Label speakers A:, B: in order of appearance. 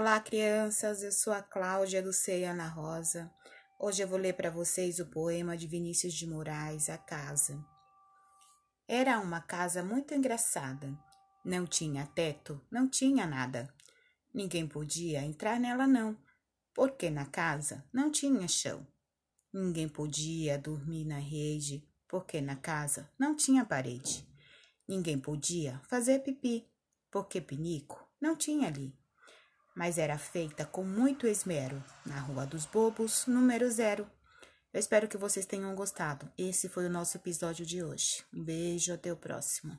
A: Olá, crianças. Eu sou a Cláudia Sei Ana Rosa. Hoje eu vou ler para vocês o poema de Vinícius de Moraes, A Casa. Era uma casa muito engraçada. Não tinha teto, não tinha nada. Ninguém podia entrar nela, não, porque na casa não tinha chão. Ninguém podia dormir na rede, porque na casa não tinha parede. Ninguém podia fazer pipi, porque pinico não tinha ali mas era feita com muito esmero, na Rua dos Bobos, número zero. Eu espero que vocês tenham gostado. Esse foi o nosso episódio de hoje. Um beijo, até o próximo.